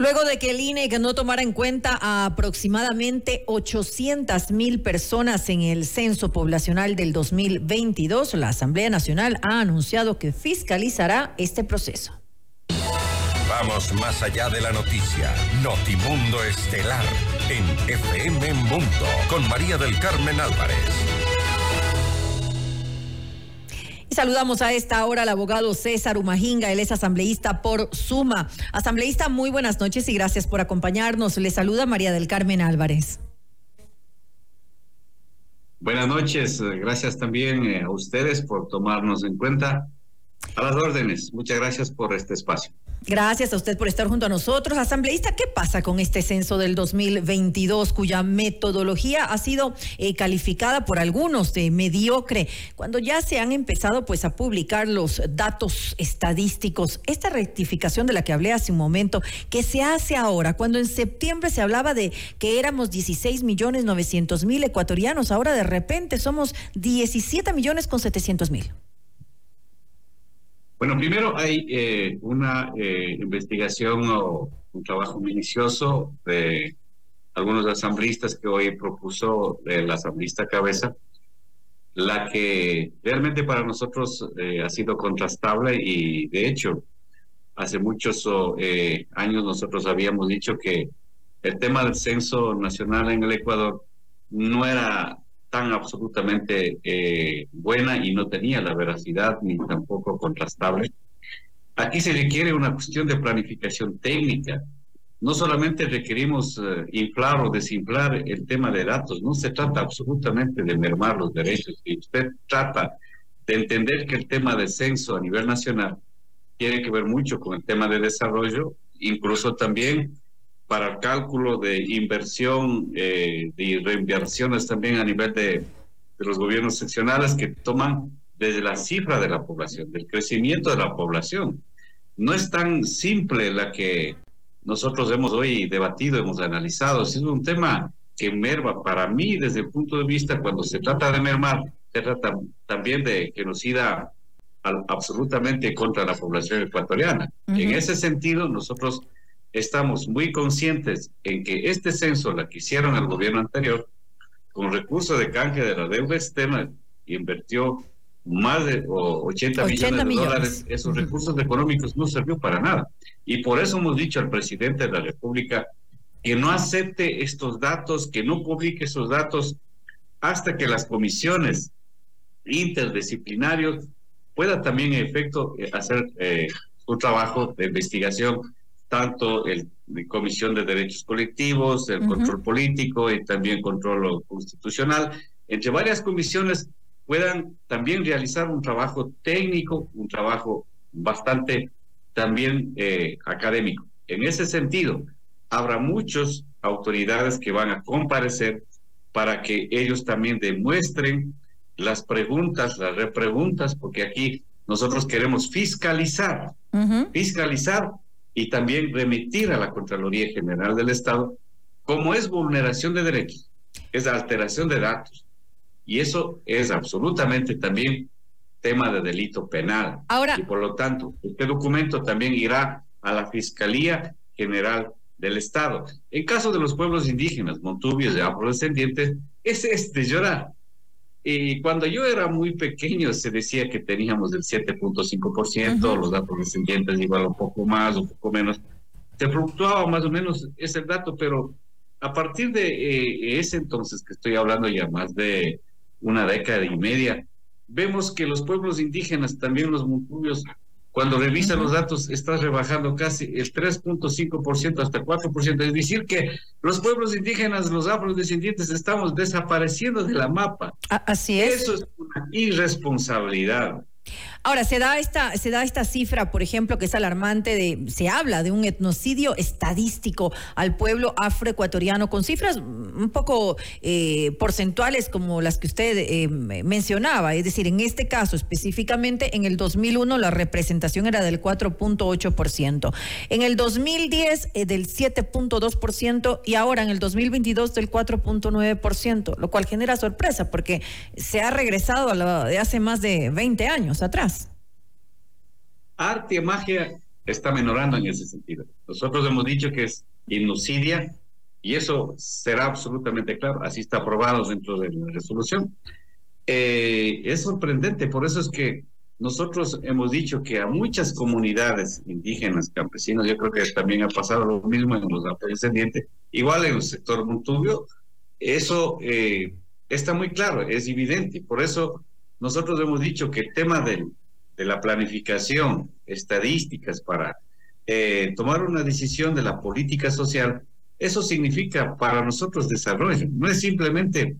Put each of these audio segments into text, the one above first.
Luego de que el INE no tomara en cuenta a aproximadamente 800 mil personas en el censo poblacional del 2022, la Asamblea Nacional ha anunciado que fiscalizará este proceso. Vamos más allá de la noticia. Notimundo Estelar en FM Mundo con María del Carmen Álvarez. Saludamos a esta hora al abogado César Umajinga, él es asambleísta por Suma. Asambleísta, muy buenas noches y gracias por acompañarnos. Le saluda María del Carmen Álvarez. Buenas noches, gracias también eh, a ustedes por tomarnos en cuenta. A las órdenes, muchas gracias por este espacio. Gracias a usted por estar junto a nosotros. Asambleísta, ¿qué pasa con este censo del 2022 cuya metodología ha sido eh, calificada por algunos de mediocre cuando ya se han empezado pues a publicar los datos estadísticos? Esta rectificación de la que hablé hace un momento, que se hace ahora, cuando en septiembre se hablaba de que éramos 16 millones 900 mil ecuatorianos, ahora de repente somos 17 millones con 700 mil. Bueno, primero hay eh, una eh, investigación o un trabajo minucioso de algunos asambleístas que hoy propuso el asambleísta Cabeza, la que realmente para nosotros eh, ha sido contrastable y de hecho hace muchos años nosotros habíamos dicho que el tema del censo nacional en el Ecuador no era tan absolutamente eh, buena y no tenía la veracidad ni tampoco contrastable. Aquí se requiere una cuestión de planificación técnica. No solamente requerimos eh, inflar o desinflar el tema de datos, no se trata absolutamente de mermar los derechos. Y usted trata de entender que el tema de censo a nivel nacional tiene que ver mucho con el tema de desarrollo, incluso también para el cálculo de inversión eh, y reinversiones también a nivel de, los gobiernos seccionales que toman desde la cifra de la población, del crecimiento de la población. No es tan simple la que nosotros hemos hoy debatido, hemos analizado. Es un tema que merma para mí desde el punto de vista, cuando se trata de mermar, se trata también de genocida absolutamente contra la población ecuatoriana. En ese sentido, nosotros estamos muy conscientes en que este censo, la que hicieron el gobierno anterior, con recursos de canje de la deuda externa, invirtió más de 80, millones de dólares. Esos recursos económicos no sirvió para nada. Y por eso hemos dicho al presidente de la República que no acepte estos datos, que no publique esos datos hasta que las comisiones interdisciplinarios puedan también en efecto eh, hacer eh, un trabajo de investigación tanto el, la Comisión de Derechos Colectivos, el control político y también control constitucional, entre varias comisiones puedan también realizar un trabajo técnico, un trabajo bastante también eh, académico. En ese sentido, habrá muchas autoridades que van a comparecer para que ellos también demuestren las preguntas, las repreguntas, porque aquí nosotros queremos fiscalizar, fiscalizar y también remitir a la Contraloría General del Estado como es vulneración de derechos, es alteración de datos. Y eso es absolutamente también tema de delito penal. Ahora, y por lo tanto, este documento también irá a la Fiscalía General del Estado. En caso de los pueblos indígenas, montubios y afrodescendientes, ese es de llorar. Y cuando yo era muy pequeño se decía que teníamos el 7.5%, los datos descendientes igual un poco más, un poco menos. Se fluctuaba más o menos ese dato, pero a partir de eh, ese entonces, que estoy hablando ya más de una década y media, vemos que los pueblos indígenas, también los montubios, cuando revisan los datos, están rebajando casi el 3.5% hasta 4%. Es decir, que los pueblos indígenas, los afrodescendientes, estamos desapareciendo de la mapa. Así es. Eso es una irresponsabilidad. Ahora, se da esta, se da esta cifra, por ejemplo, que es alarmante, de, se habla de un etnocidio estadístico al pueblo afroecuatoriano, con cifras un poco eh, porcentuales como las que usted eh, mencionaba. Es decir, en este caso específicamente, en el 2001 la representación era del 4.8%, en el 2010 eh, del 7.2% y ahora en el 2022 del 4.9%, lo cual genera sorpresa porque se ha regresado a lo de hace más de 20 años atrás. Arte, magia está menorando en ese sentido. Nosotros hemos dicho que es inusidia y eso será absolutamente claro, así está aprobado dentro de la resolución. Eh, es sorprendente, por eso es que nosotros hemos dicho que a muchas comunidades indígenas, campesinos, yo creo que también ha pasado lo mismo en los afrodescendientes, igual en el sector Montubio, eso eh, está muy claro, es evidente. Por eso nosotros hemos dicho que el tema de la planificación, estadísticas para eh, tomar una decisión de la política social, eso significa para nosotros desarrollo. No es simplemente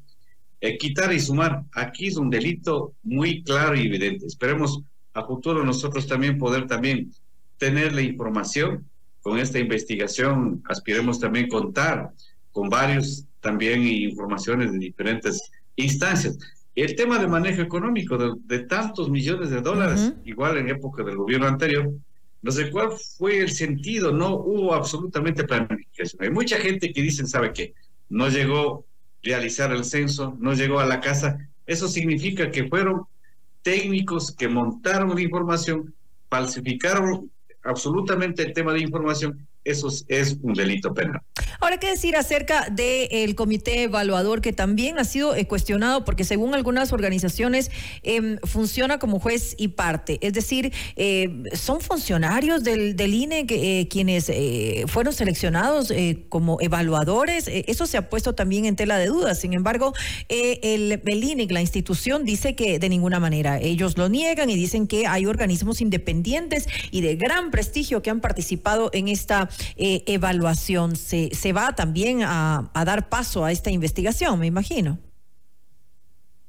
eh, quitar y sumar. Aquí es un delito muy claro y evidente. Esperemos a futuro nosotros también poder también tener la información con esta investigación. Aspiremos también contar con varios también informaciones de diferentes instancias. El tema de manejo económico de, tantos millones de dólares, igual en época del gobierno anterior, no sé cuál fue el sentido, no hubo absolutamente planificación. Hay mucha gente que dice, ¿sabe qué? No llegó realizar el censo, no llegó a la casa. Eso significa que fueron técnicos que montaron la información, falsificaron absolutamente el tema de información eso es un delito penal. Ahora, ¿qué decir acerca del comité evaluador que también ha sido eh, cuestionado porque según algunas organizaciones em, funciona como juez y parte? Es decir, eh, ¿son funcionarios del, del INE eh, quienes fueron seleccionados como evaluadores? eso se ha puesto también en tela de dudas. Sin embargo, el, el INE, la institución, dice que de ninguna manera. Ellos lo niegan y dicen que hay organismos independientes y de gran prestigio que han participado en esta eh, evaluación, se, se va también a, dar paso a esta investigación, me imagino.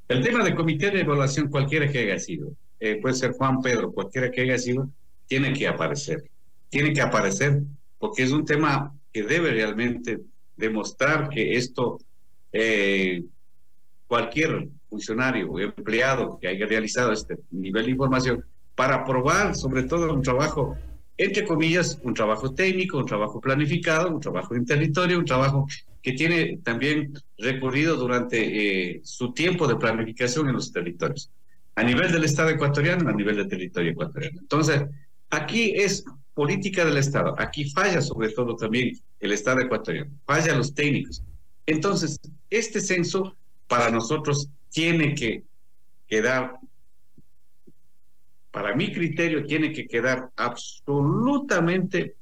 El tema del comité de evaluación, cualquiera que haya sido, eh, puede ser Juan Pedro, cualquiera que haya sido, tiene que aparecer. Tiene que aparecer porque es un tema que debe realmente demostrar que esto, eh, cualquier funcionario o empleado que haya realizado este nivel de información, para probar sobre todo un trabajo entre comillas, un trabajo técnico, un trabajo planificado, un trabajo en territorio, un trabajo que tiene también recorrido durante eh, su tiempo de planificación en los territorios, a nivel del Estado ecuatoriano, a nivel del territorio ecuatoriano. Entonces, aquí es política del Estado, aquí falla sobre todo también el Estado ecuatoriano, falla los técnicos. Entonces, este censo para nosotros tiene que quedar para mi criterio, tiene que quedar absolutamente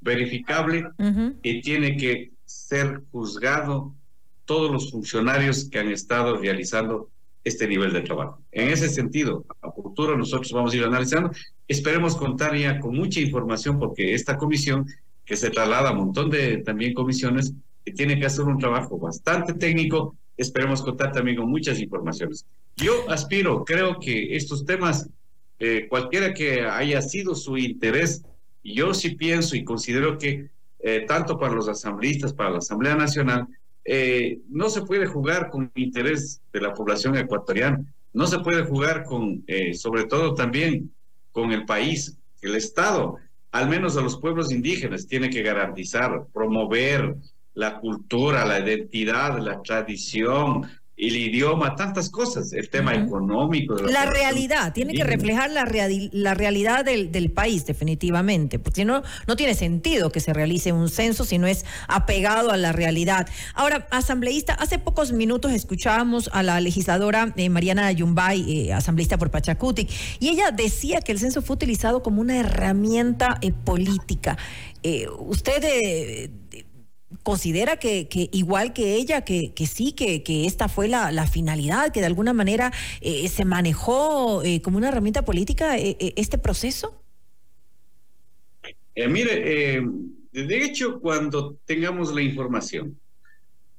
verificable y tiene que ser juzgado todos los funcionarios que han estado realizando este nivel de trabajo. En ese sentido, a futuro nosotros vamos a ir analizando. Esperemos contar ya con mucha información porque esta comisión, que se traslada a un montón de también comisiones, que tiene que hacer un trabajo bastante técnico, esperemos contar también con muchas informaciones. Yo aspiro, creo que estos temas eh, cualquiera que haya sido su interés, yo sí pienso y considero que eh, tanto para los asambleístas, para la Asamblea Nacional, eh, no se puede jugar con interés de la población ecuatoriana, no se puede jugar con, sobre todo también con el país, el Estado, al menos a los pueblos indígenas, tiene que garantizar, promover la cultura, la identidad, la tradición, el idioma, tantas cosas, el tema económico. la, realidad, tiene que reflejar la, la realidad del, del, país, definitivamente, porque si no, no tiene sentido que se realice un censo si no es apegado a la realidad. Ahora, asambleísta, hace pocos minutos escuchábamos a la legisladora eh, Mariana Yumbay, eh, asambleísta por Pachacutic, y ella decía que el censo fue utilizado como una herramienta eh, política. ¿Usted considera que, que, igual que ella, que, que sí, que, que esta fue la, la, finalidad, que de alguna manera eh, se manejó eh, como una herramienta política eh, este proceso? mire, de hecho, cuando tengamos la información,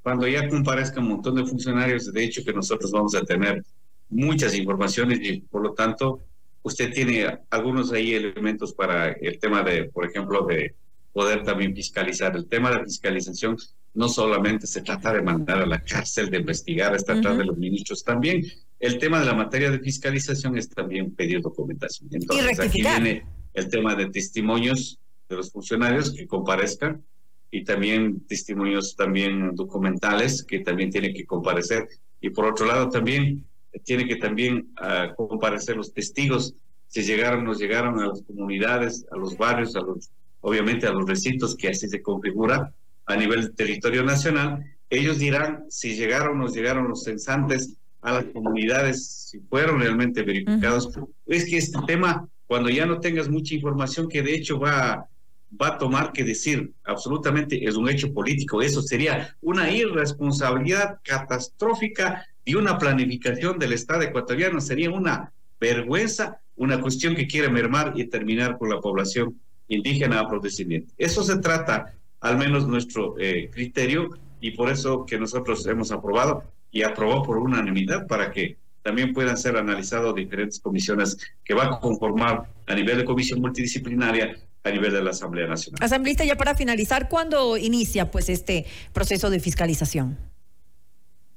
cuando ya comparezca un montón de funcionarios, de hecho que nosotros vamos a tener muchas informaciones y por lo tanto usted tiene algunos ahí elementos para el tema de, por ejemplo, de poder también fiscalizar. El tema de la fiscalización no solamente se trata de mandar a la cárcel, de investigar, es tratar de los ministros también. El tema de la materia de fiscalización es también pedir documentación. Entonces, aquí viene el tema de testimonios de los funcionarios que comparezcan y también testimonios también documentales que también tienen que comparecer. Y por otro lado también tiene que también uh, comparecer los testigos se llegaron, nos llegaron a las comunidades, a los barrios, a los, obviamente a los recintos que así se configura a nivel del territorio nacional. Ellos dirán si llegaron, nos llegaron los censantes a las comunidades, si fueron realmente verificados. Es que este tema, cuando ya no tengas mucha información, que de hecho va va a tomar que decir absolutamente es un hecho político. Eso sería una irresponsabilidad catastrófica y una planificación del Estado ecuatoriano. Sería una vergüenza, una cuestión que quiere mermar y terminar con la población indígena afrodescendiente. Eso se trata, al menos nuestro eh, criterio, y por eso que nosotros hemos aprobado y aprobó por unanimidad para que también puedan ser analizados diferentes comisiones que va a conformar a nivel de comisión multidisciplinaria a nivel de la Asamblea Nacional. Asambleísta, ya para finalizar, ¿cuándo inicia pues este proceso de fiscalización?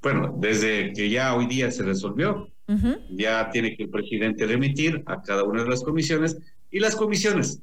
Bueno, desde que ya hoy día se resolvió, ya tiene que el presidente remitir a cada una de las comisiones y las comisiones,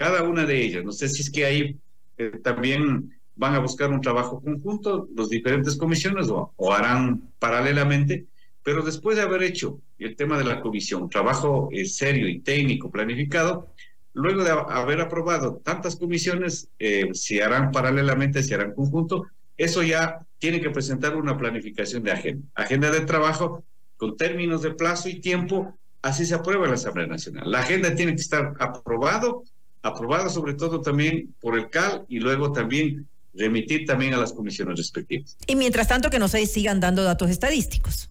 cada una de ellas. No sé si es que ahí eh, también van a buscar un trabajo conjunto, los diferentes comisiones o, harán paralelamente, pero después de haber hecho el tema de la comisión, trabajo eh, serio y técnico planificado, luego de haber aprobado tantas comisiones, eh, si harán paralelamente, si harán conjunto, eso ya tiene que presentar una planificación de agenda. Agenda de trabajo con términos de plazo y tiempo, así se aprueba en la Asamblea Nacional. La agenda tiene que estar aprobado, aprobada sobre todo también por el CAL y luego también remitir también a las comisiones respectivas. Y mientras tanto que nos sigan dando datos estadísticos.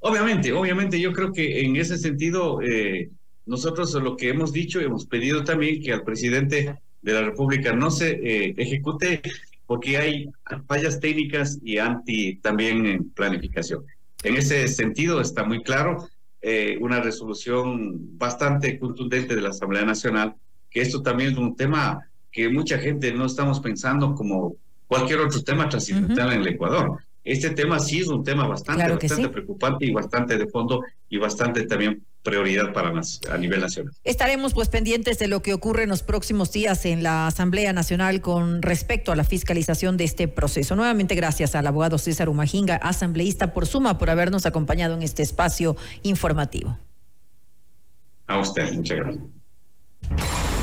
Obviamente, obviamente yo creo que en ese sentido eh, nosotros lo que hemos dicho, hemos pedido también que al presidente de la República no se eh, ejecute porque hay fallas técnicas y anti también en planificación. En ese sentido está muy claro eh, una resolución bastante contundente de la Asamblea Nacional, que esto también es un tema que mucha gente no estamos pensando como cualquier otro tema trascendental en el Ecuador. Este tema sí es un tema bastante, bastante preocupante y bastante de fondo y bastante también prioridad para a nivel nacional. Estaremos pues pendientes de lo que ocurre en los próximos días en la Asamblea Nacional con respecto a la fiscalización de este proceso. Nuevamente gracias al abogado César Umajinga, asambleísta por suma, por habernos acompañado en este espacio informativo. A usted, muchas gracias.